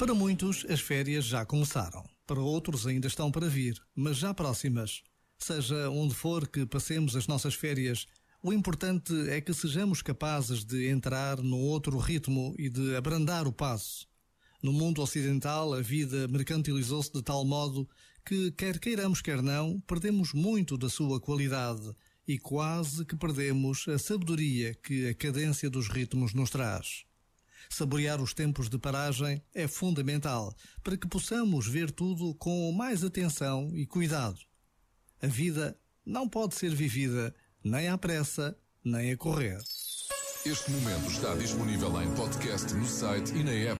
Para muitos, as férias já começaram. Para outros, ainda estão para vir, mas já próximas. Seja onde for que passemos as nossas férias, o importante é que sejamos capazes de entrar no outro ritmo e de abrandar o passo. No mundo ocidental, a vida mercantilizou-se de tal modo que, quer queiramos, quer não, perdemos muito da sua qualidade e quase que perdemos a sabedoria que a cadência dos ritmos nos traz. Saborear os tempos de paragem é fundamental para que possamos ver tudo com mais atenção e cuidado. A vida não pode ser vivida nem à pressa, nem a correr. Este momento está disponível em podcast no site e na app.